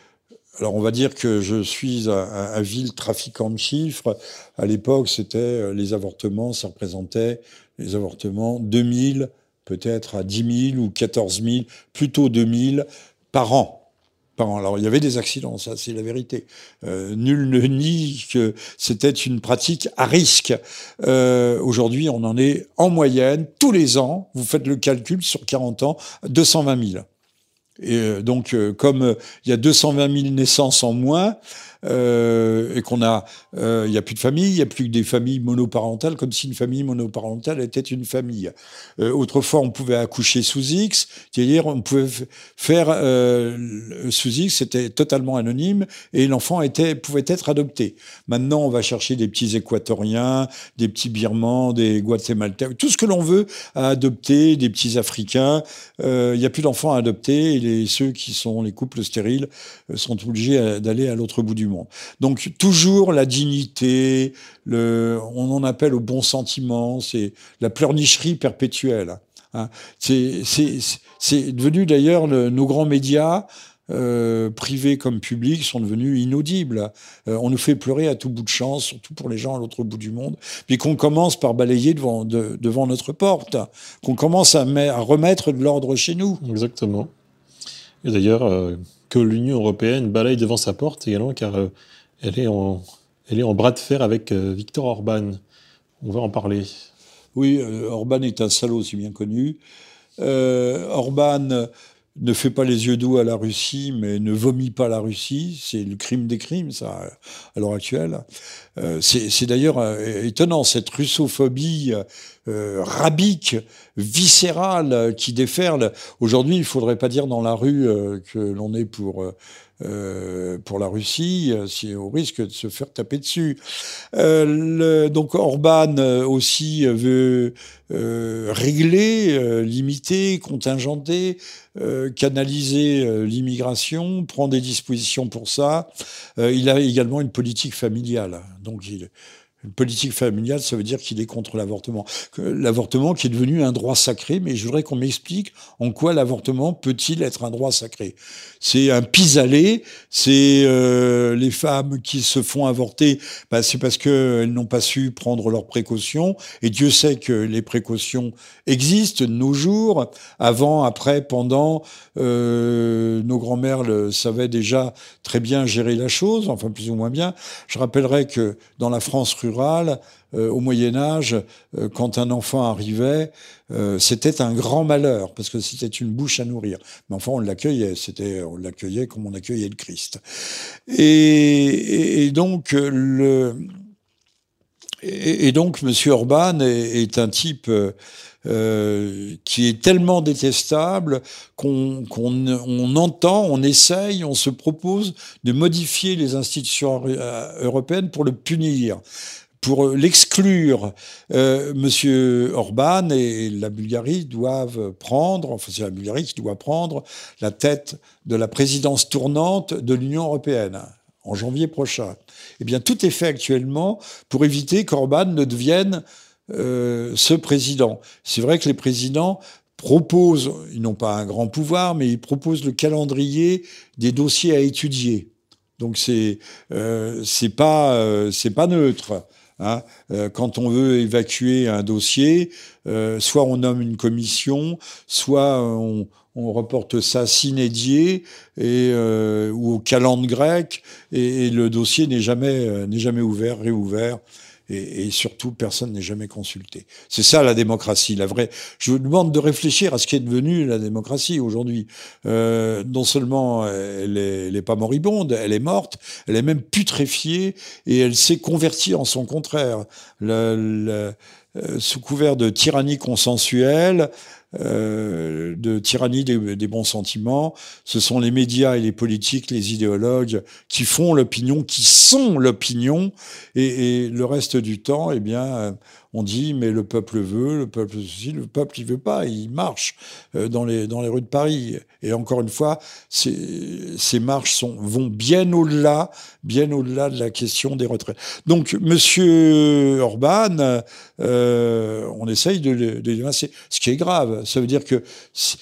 S2: alors on va dire que je suis un, un, vil trafiquant de chiffres. À l'époque, c'était euh, les avortements, ça représentait les avortements 2000, peut-être à 10 000 ou 14 000, plutôt 2000 par an. Alors il y avait des accidents, ça c'est la vérité. Euh, nul ne nie que c'était une pratique à risque. Euh, Aujourd'hui, on en est en moyenne tous les ans. Vous faites le calcul sur 40 ans, 220 000. Et euh, donc, comme il y a 220 000 naissances en moins, euh, et qu'on a, euh, il n'y a plus de famille, il n'y a plus que des familles monoparentales, comme si une famille monoparentale était une famille. Euh, autrefois, on pouvait accoucher sous X, c'est-à-dire on pouvait faire sous X, c'était totalement anonyme, et l'enfant était pouvait être adopté. Maintenant, on va chercher des petits Équatoriens, des petits Birmans, des Guatémaltèques, tout ce que l'on veut à adopter, des petits Africains. Il n'y a plus d'enfants à adopter, et ceux qui sont les couples stériles sont obligés d'aller à l'autre bout du monde. Donc toujours la dignité, on en appelle au bon sentiment, c'est la pleurnicherie perpétuelle. Hein. C'est devenu d'ailleurs nos grands médias. Euh, privés comme publics sont devenus inaudibles. Euh, on nous fait pleurer à tout bout de champ, surtout pour les gens à l'autre bout du monde. Puis qu'on commence par balayer devant, notre porte, qu'on commence à, à, remettre de l'ordre chez nous.
S1: Exactement. Et d'ailleurs, euh, que l'Union européenne balaye devant sa porte également, car euh, elle, est en, elle est en bras de fer avec euh, Viktor Orban. On va en parler.
S2: Oui, euh, Orban est un salaud, c'est bien connu. Orban ne fait pas les yeux doux à la Russie, mais ne vomit pas la Russie. C'est le crime des crimes, ça, à l'heure actuelle. Euh, c'est d'ailleurs euh, étonnant, cette russophobie euh, rabique, viscérale, qui déferle. Aujourd'hui, il faudrait pas dire dans la rue que l'on est pour euh, pour la Russie, euh, si, au risque de se faire taper dessus. Euh, donc Orban aussi veut régler, limiter, contingenter, canaliser l'immigration, prend des dispositions pour ça. il a également une politique familiale. Donc il, une politique familiale, ça veut dire qu'il est contre l'avortement. L'avortement qui est devenu un droit sacré, mais je voudrais qu'on m'explique en quoi l'avortement peut-il être un droit sacré. C'est un pis-aller, c'est euh, les femmes qui se font avorter, bah, c'est parce qu'elles n'ont pas su prendre leurs précautions, et Dieu sait que les précautions existent de nos jours, avant, après, pendant, euh, nos grands-mères le savaient déjà très bien gérer la chose, enfin plus ou moins bien. Je rappellerai que dans la France rurale, euh, au Moyen Âge, euh, quand un enfant arrivait, euh, c'était un grand malheur parce que c'était une bouche à nourrir. Mais enfin, on l'accueillait, c'était, on l'accueillait comme on accueillait le Christ. Et, donc le Monsieur Orban est, un type. qui est tellement détestable qu'on on entend, on essaye, on se propose de modifier les institutions européennes pour le punir pour l'exclure, euh, Monsieur Orban et la Bulgarie doivent prendre, enfin c'est la Bulgarie qui doit prendre la tête de la présidence tournante de l'Union européenne en janvier prochain. Eh bien, tout est fait actuellement pour éviter qu'Orban ne devienne euh, ce président. C'est vrai que les présidents proposent, ils n'ont pas un grand pouvoir, mais ils proposent le calendrier des dossiers à étudier. Donc c'est euh, pas euh, pas neutre. Hein. Euh, quand on veut évacuer un dossier, euh, soit on nomme une commission, soit on, reporte ça s'inédier et euh, ou au calendrier grec et, et le dossier n'est jamais n'est jamais ouvert, réouvert et, surtout personne n'est jamais consulté. C'est ça la démocratie, la vraie. Je vous demande de réfléchir à ce qui est devenu la démocratie aujourd'hui. Euh, non seulement elle est, pas moribonde, elle est morte, elle est même putréfiée et elle s'est convertie en son contraire. Le, euh, sous couvert de tyrannie consensuelle, euh, de tyrannie des, bons sentiments. Ce sont les médias et les politiques, les idéologues qui font l'opinion, qui sont l'opinion, et, et, le reste du temps, eh bien, on dit mais le peuple veut, le peuple ceci, le peuple il veut pas, il marche euh, dans les dans les rues de Paris. Et encore une fois, ces, ces marches sont, vont bien au-delà, bien au-delà de la question des retraites. Donc Monsieur Orban, euh, on essaye de, de ce qui est grave. Ça veut dire que Si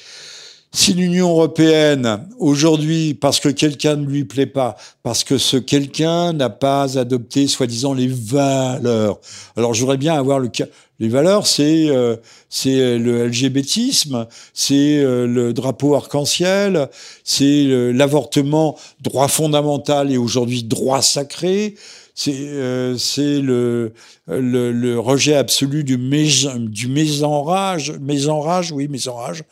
S2: l'Union européenne, aujourd'hui, parce que quelqu'un ne lui plaît pas, parce que ce quelqu'un n'a pas adopté, soi-disant, les valeurs. Alors, j'aurais bien avoir le cas. Les valeurs, c'est euh, c'est le LGBTisme, c'est euh, le drapeau arc-en-ciel, c'est l'avortement, droit fondamental et aujourd'hui droit sacré, c'est euh, le, le, le, rejet absolu du, du mésenrage, mésenrage, oui, mésenrage.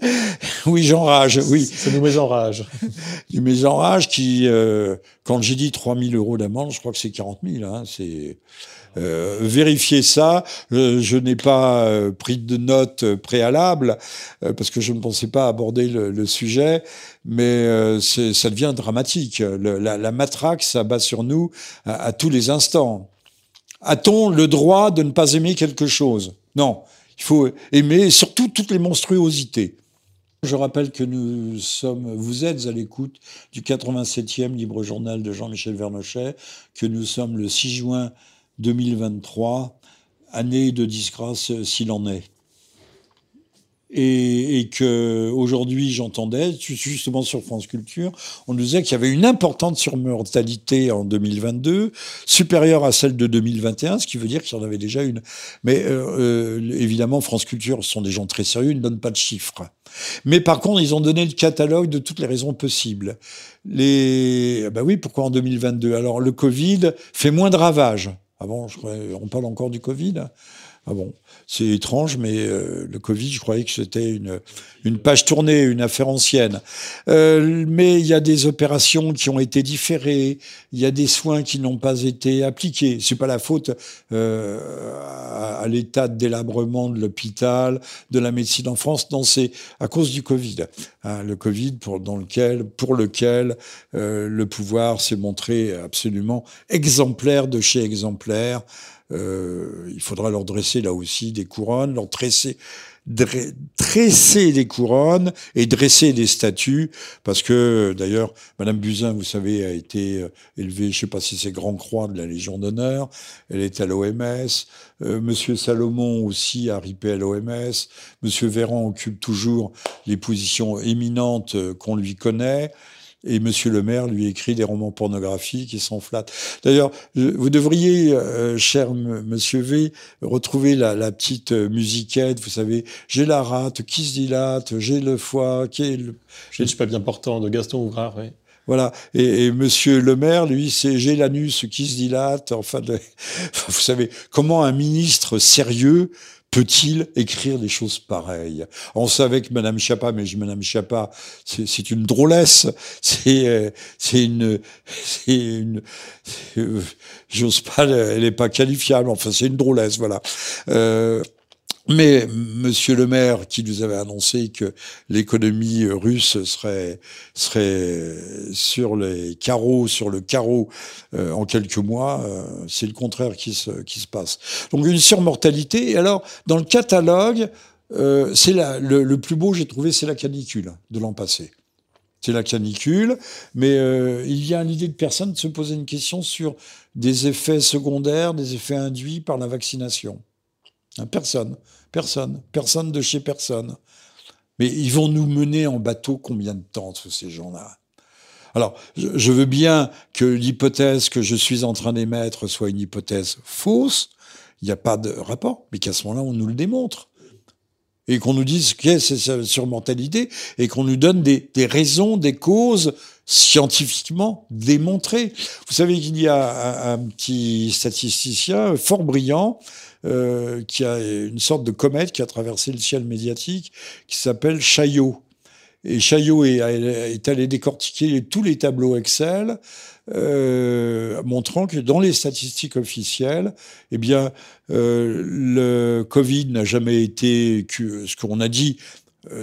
S2: oui, j'enrage, oui.
S1: Ça nous mésenrage.
S2: du mésenrage qui, euh, quand j'ai dit 3000 euros d'amende, je crois que c'est 40 000, hein, c'est... Euh, vérifier ça. je n'ai pas euh, pris de notes préalables euh, parce que je ne pensais pas aborder le, le sujet, mais ça devient dramatique. la, la, matraque s'abat sur nous à, à tous les instants. A-t-on le droit de ne pas aimer quelque chose? Non. Il faut aimer surtout toutes les monstruosités. Je rappelle que nous sommes, vous êtes à l'écoute du 87e Libre Journal de Jean-Michel Vernochet, que nous sommes le 6 juin 2023, année de disgrâce s'il en est. Et, et que aujourd'hui j'entendais justement sur France Culture, on nous disait qu'il y avait une importante surmortalité en 2022, supérieure à celle de 2021, ce qui veut dire qu'il y en avait déjà une. Mais euh, euh, évidemment, France Culture sont des gens très sérieux, ils ne donnent pas de chiffres. Mais par contre, ils ont donné le catalogue de toutes les raisons possibles. Les, ben oui, pourquoi en 2022 Alors le Covid fait moins de ravages. Avant, je on parle encore du Covid? Ah bon, c'est étrange, mais euh, le Covid, je croyais que c'était une, une page tournée, une affaire ancienne. Euh, mais il y a des opérations qui ont été différées, il y a des soins qui n'ont pas été appliqués. C'est pas la faute euh, à, l'état de délabrement de l'hôpital, de la médecine en France. Non, c'est à cause du Covid. Hein, le Covid pour, dans lequel, pour lequel euh, le pouvoir s'est montré absolument exemplaire de chez exemplaire. Euh, il faudra leur dresser là aussi des couronnes, leur tresser, tresser des couronnes et dresser des statues, parce que d'ailleurs, Madame Buzyn, vous savez, a été euh, élevée, je sais pas si c'est Grand Croix de la Légion d'honneur, elle est à l'OMS, euh, Monsieur Salomon aussi a ripé à l'OMS, Monsieur Véran occupe toujours les positions éminentes qu'on lui connaît, et Monsieur le maire lui écrit des romans pornographiques et s'en flatte. D'ailleurs, vous devriez, euh, cher Monsieur V, retrouver la, la, petite musiquette. Vous savez, j'ai la rate qui se dilate, j'ai le foie qui est le.
S1: Je ne suis pas bien portant de Gaston Ouvrard, oui.
S2: Voilà. Et, et, Monsieur le maire, lui, c'est j'ai l'anus qui se dilate. Enfin, vous savez, comment un ministre sérieux peut-il écrire des choses pareilles? On savait que Madame Chapa, mais Madame Chapa, c'est une drôlesse, c'est euh, c'est une, c'est une, euh, j'ose pas, elle n'est pas qualifiable. Enfin, c'est une drôlesse, voilà. Euh, mais Monsieur le maire, qui nous avait annoncé que l'économie russe serait serait sur les carreaux, sur le carreau euh, en quelques mois, euh, c'est le contraire qui se qui se passe. Donc une surmortalité. Et alors dans le catalogue, euh, c'est le, le, plus beau j'ai trouvé, c'est la canicule de l'an passé. C'est la canicule, mais il y a l'idée de personne de se poser une question sur des effets secondaires, des effets induits par la vaccination. Hein, personne, personne, personne de chez personne. Mais ils vont nous mener en bateau combien de temps, tous ces gens-là? Alors, je veux bien que l'hypothèse que je suis en train d'émettre soit une hypothèse fausse, il n'y a pas de rapport, mais qu'à ce moment-là, on nous le démontre. Et qu'on nous dise que c'est mortalité, et qu'on nous donne des, raisons, des causes scientifiquement démontrées. Vous savez qu'il y a un petit statisticien fort brillant euh, qui a une sorte de comète qui a traversé le ciel médiatique, qui s'appelle Chaillot. Et Chaillot est, allé décortiquer tous les tableaux Excel, euh, montrant que dans les statistiques officielles, eh bien, euh, le Covid n'a jamais été ce qu'on a dit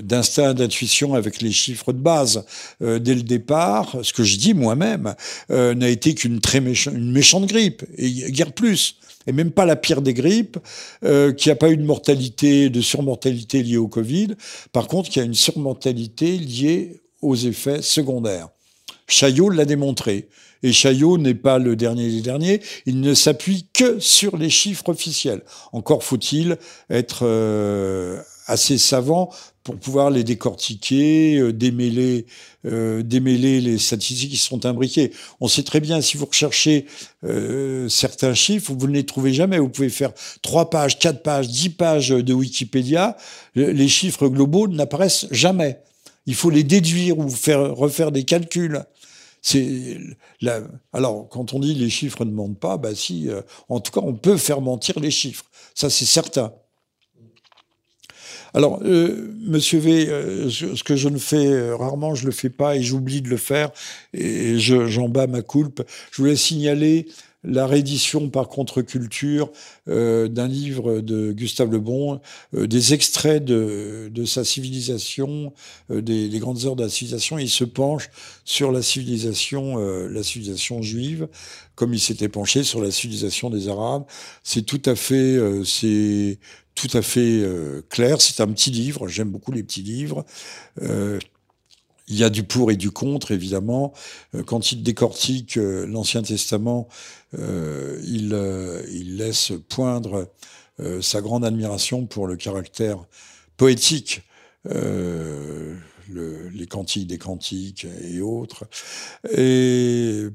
S2: d'instinct d'intuition avec les chiffres de base dès le départ, ce que je dis moi-même, n'a été qu'une très méchante, une méchante grippe, et guère plus et même pas la pire des grippes, euh, qui n'a pas eu de mortalité, de surmortalité liée au Covid. Par contre, qui a une surmortalité liée aux effets secondaires. Chaillot l'a démontré. Et Chaillot n'est pas le dernier des derniers, il ne s'appuie que sur les chiffres officiels. Encore faut-il être euh, assez savant pour pouvoir les décortiquer, euh, démêler, euh, démêler les statistiques qui sont imbriquées. On sait très bien, si vous recherchez certains chiffres, vous ne les trouvez jamais. Vous pouvez faire trois pages, quatre pages, dix pages de Wikipédia, les chiffres globaux n'apparaissent jamais. Il faut les déduire ou faire, refaire des calculs. C'est alors quand on dit les chiffres ne mentent pas, bah si, euh, en tout cas on peut faire mentir les chiffres, ça c'est certain. Alors, euh, Monsieur V, euh, ce que je ne fais rarement, je le fais pas et j'oublie de le faire et j'en bats ma coulpe. Je voulais signaler la réédition par contre-culture euh, d'un livre de Gustave Le Bon, euh, des extraits de, sa civilisation, euh, des, grandes heures de la civilisation. il se penche sur la civilisation, la civilisation juive, comme il s'était penché sur la civilisation des Arabes. C'est tout à fait, c'est tout à fait clair. C'est un petit livre. J'aime beaucoup les petits livres. Il y a du pour et du contre, évidemment. Euh, quand il décortique euh, l'Ancien Testament, euh, il, laisse poindre sa grande admiration pour le caractère poétique, le, les cantiques des cantiques et autres. Et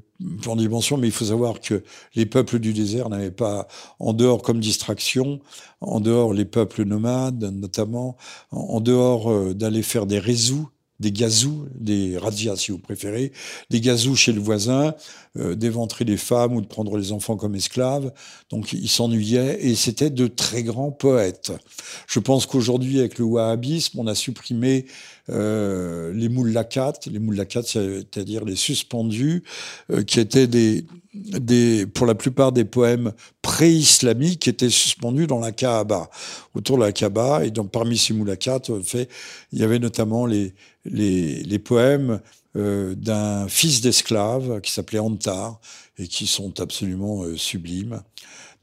S2: pour dimension, mais il faut savoir que les peuples du désert n'avaient pas, en dehors comme distraction, en dehors les peuples nomades notamment, en dehors d'aller faire des réseaux des gazous, des razzias si vous préférez, des gazous chez le voisin, euh, d'éventrer les femmes ou de prendre les enfants comme esclaves. Donc ils s'ennuyaient et c'était de très grands poètes. Je pense qu'aujourd'hui avec le wahhabisme, on a supprimé euh, les moulakat, les moulakat c'est-à-dire les suspendus, euh, qui étaient des, des, pour la plupart des poèmes pré-islamiques qui étaient suspendus dans la Kaaba, autour de la Kaaba. Et donc parmi ces moulakat, il y avait notamment les, les, les poèmes euh, d'un fils d'esclave qui s'appelait Antar et qui sont absolument euh, sublimes.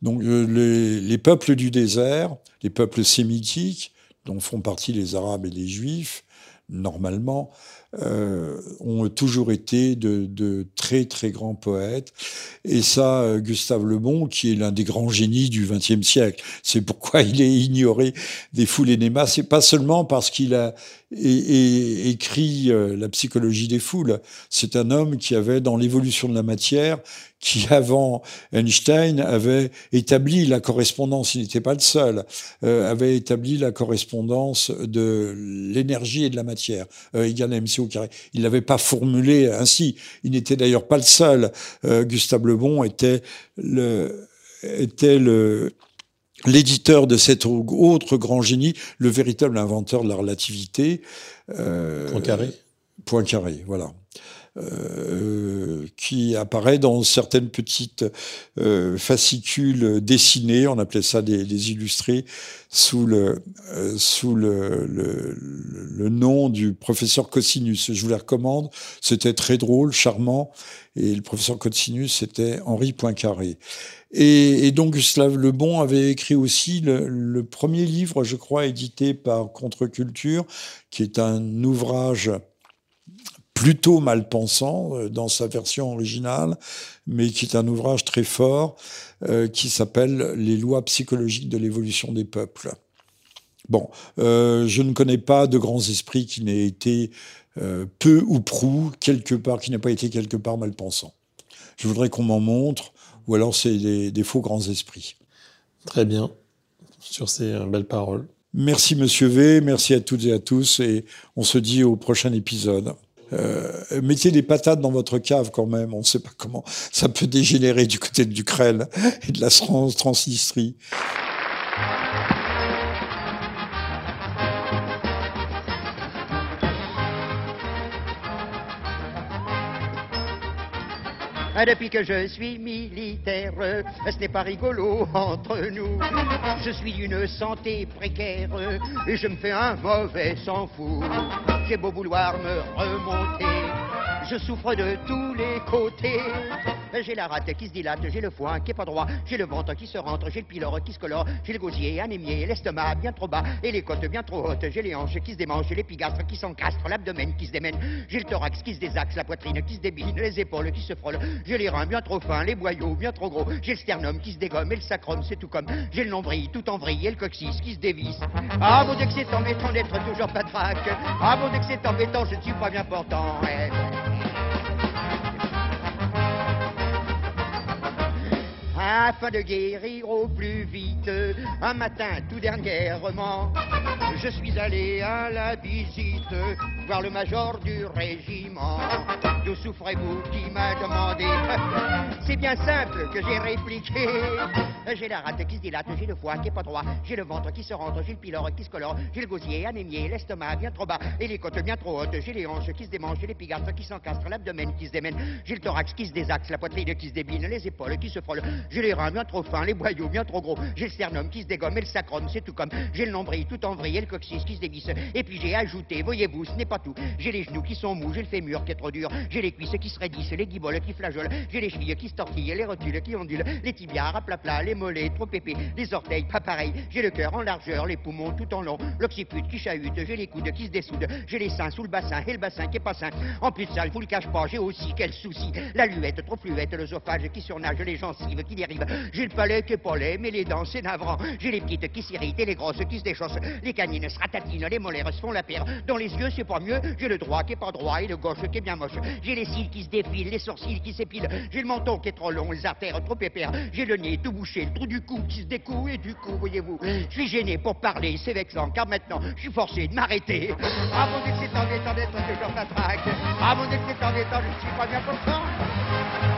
S2: Donc euh, les, les, peuples du désert, les peuples sémitiques, dont font partie les Arabes et les Juifs, normalement, euh, ont toujours été de, de, très très grands poètes. Et ça, euh, Gustave Le Bon, qui est l'un des grands génies du XXe siècle, c'est pourquoi il est ignoré des foules et des C'est pas seulement parce qu'il a écrit euh, la psychologie des foules. C'est un homme qui avait dans l'évolution de la matière qui, avant Einstein, avait établi la correspondance, il n'était pas le seul, euh, avait établi la correspondance de l'énergie et de la matière, euh, égale à mc au carré. Il l'avait pas formulé ainsi. Il n'était d'ailleurs pas le seul. Euh, Gustave Le Bon était le, était le, l'éditeur de cet autre grand génie, le véritable inventeur de la relativité.
S1: Euh. Point carré,
S2: voilà. Euh, qui apparaît dans certaines petites euh, fascicules dessinés, on appelait ça des, des illustrés, sous le euh, sous le, le, le, nom du professeur Cosinus. Je vous les recommande, c'était très drôle, charmant, et le professeur Cosinus c'était Henri Poincaré. Et, donc Gustave Lebon avait écrit aussi le, le, premier livre, je crois, édité par Contre-Culture, qui est un ouvrage plutôt mal pensant euh, dans sa version originale, mais qui est un ouvrage très fort euh, qui s'appelle Les lois psychologiques de l'évolution des peuples. Bon, euh, je ne connais pas de grands esprits qui n'aient été peu ou prou quelque part, qui n'aient pas été quelque part mal pensant. Je voudrais qu'on m'en montre, ou alors c'est des, des, faux grands esprits.
S1: Très bien, sur ces belles paroles.
S2: Merci Monsieur V, merci à toutes et à tous, et on se dit au prochain épisode. Euh, mettez des patates dans votre cave quand même. On ne sait pas comment ça peut dégénérer du côté de l'Ukraine et de la Transnistrie.
S3: Depuis que je suis militaire, ce n'est pas rigolo entre nous. Je suis d'une santé précaire et je me fais un mauvais sang fou. J'ai beau vouloir me remonter, je souffre de tous les côtés. J'ai la rate qui se dilate, j'ai le foin qui est pas droit, j'ai le ventre qui se rentre, j'ai le pylore qui se colore, j'ai le gosier anémié, l'estomac bien trop bas et les côtes bien trop hautes, j'ai les hanches qui se démangent, j'ai l'épigastre qui s'encastre, l'abdomen qui se démène, j'ai le thorax qui se désaxe, la poitrine qui se débine, les épaules qui se frôlent, j'ai les reins bien trop fins, les boyaux bien trop gros, j'ai le sternum qui se dégomme et le sacrum c'est tout comme, j'ai le nombril tout en vrille et le coccyx qui se dévisse. Ah mon Dieu que c'est embêtant d'être toujours patraque, ah mon Dieu que c'est embêtant, je ne suis pas bien portant. Ouais. Afin de guérir au plus vite, un matin tout dernièrement, je suis allé à la visite voir le major du régiment. D'où souffrez-vous qui m'a demandé C'est bien simple que j'ai répliqué. J'ai la rate qui se dilate, j'ai le foie qui est pas droit, j'ai le ventre qui se rentre, j'ai le pylore qui se colore, j'ai le gosier anémié, l'estomac bien trop bas et les côtes bien trop hautes, j'ai les hanches qui se démangent, j'ai l'épigastre qui s'encastre, l'abdomen qui se démène, j'ai le thorax qui se désaxe, la poitrine qui se débine, les épaules qui se frôlent, j'ai les reins bien trop fins, les boyaux bien trop gros, j'ai le sternum qui se dégomme et le sacrum, c'est tout comme, j'ai le nombril tout en vrille et le coccyx qui se dévisse, et puis j'ai ajouté, voyez-vous, ce n'est tout, j'ai les genoux qui sont mous, j'ai le fémur qui est trop dur, j'ai les cuisses qui se raidissent, les guiboles qui flageolent, j'ai les chevilles qui se tortillent, les rotules qui ondulent, les tibias à plat plat, les mollets trop épais, les orteils pas pareils, j'ai le cœur en largeur, les poumons tout en long, l'occiput qui chahute, j'ai les coudes qui se dessoudent, j'ai les seins sous le bassin et le bassin qui est pas sain. En plus de ça, je vous le cache pas, j'ai aussi quel souci, la luette trop fluette, l'œsophage qui surnage, les gencives qui dérivent, j'ai le palais qui est pas laid, mais les dents c'est navrant, j'ai les petites qui s'irritent et les grosses qui se déchaussent, les canines se ratatinent, les molaires se font la paire, dans les yeux c'est pas j'ai le droit qui est pas droit et le gauche qui est bien moche, j'ai les cils qui se défilent, les sourcils qui s'épilent, j'ai le menton qui est trop long, les artères trop épères, j'ai le nez tout bouché, le trou du cou qui se découle et du coup, voyez-vous, je suis gêné pour parler, c'est vexant, car maintenant, je suis forcé de m'arrêter. Ah mon c'est embêtant d'être toujours patraque. Ah mon c'est embêtant, je suis pas bien content.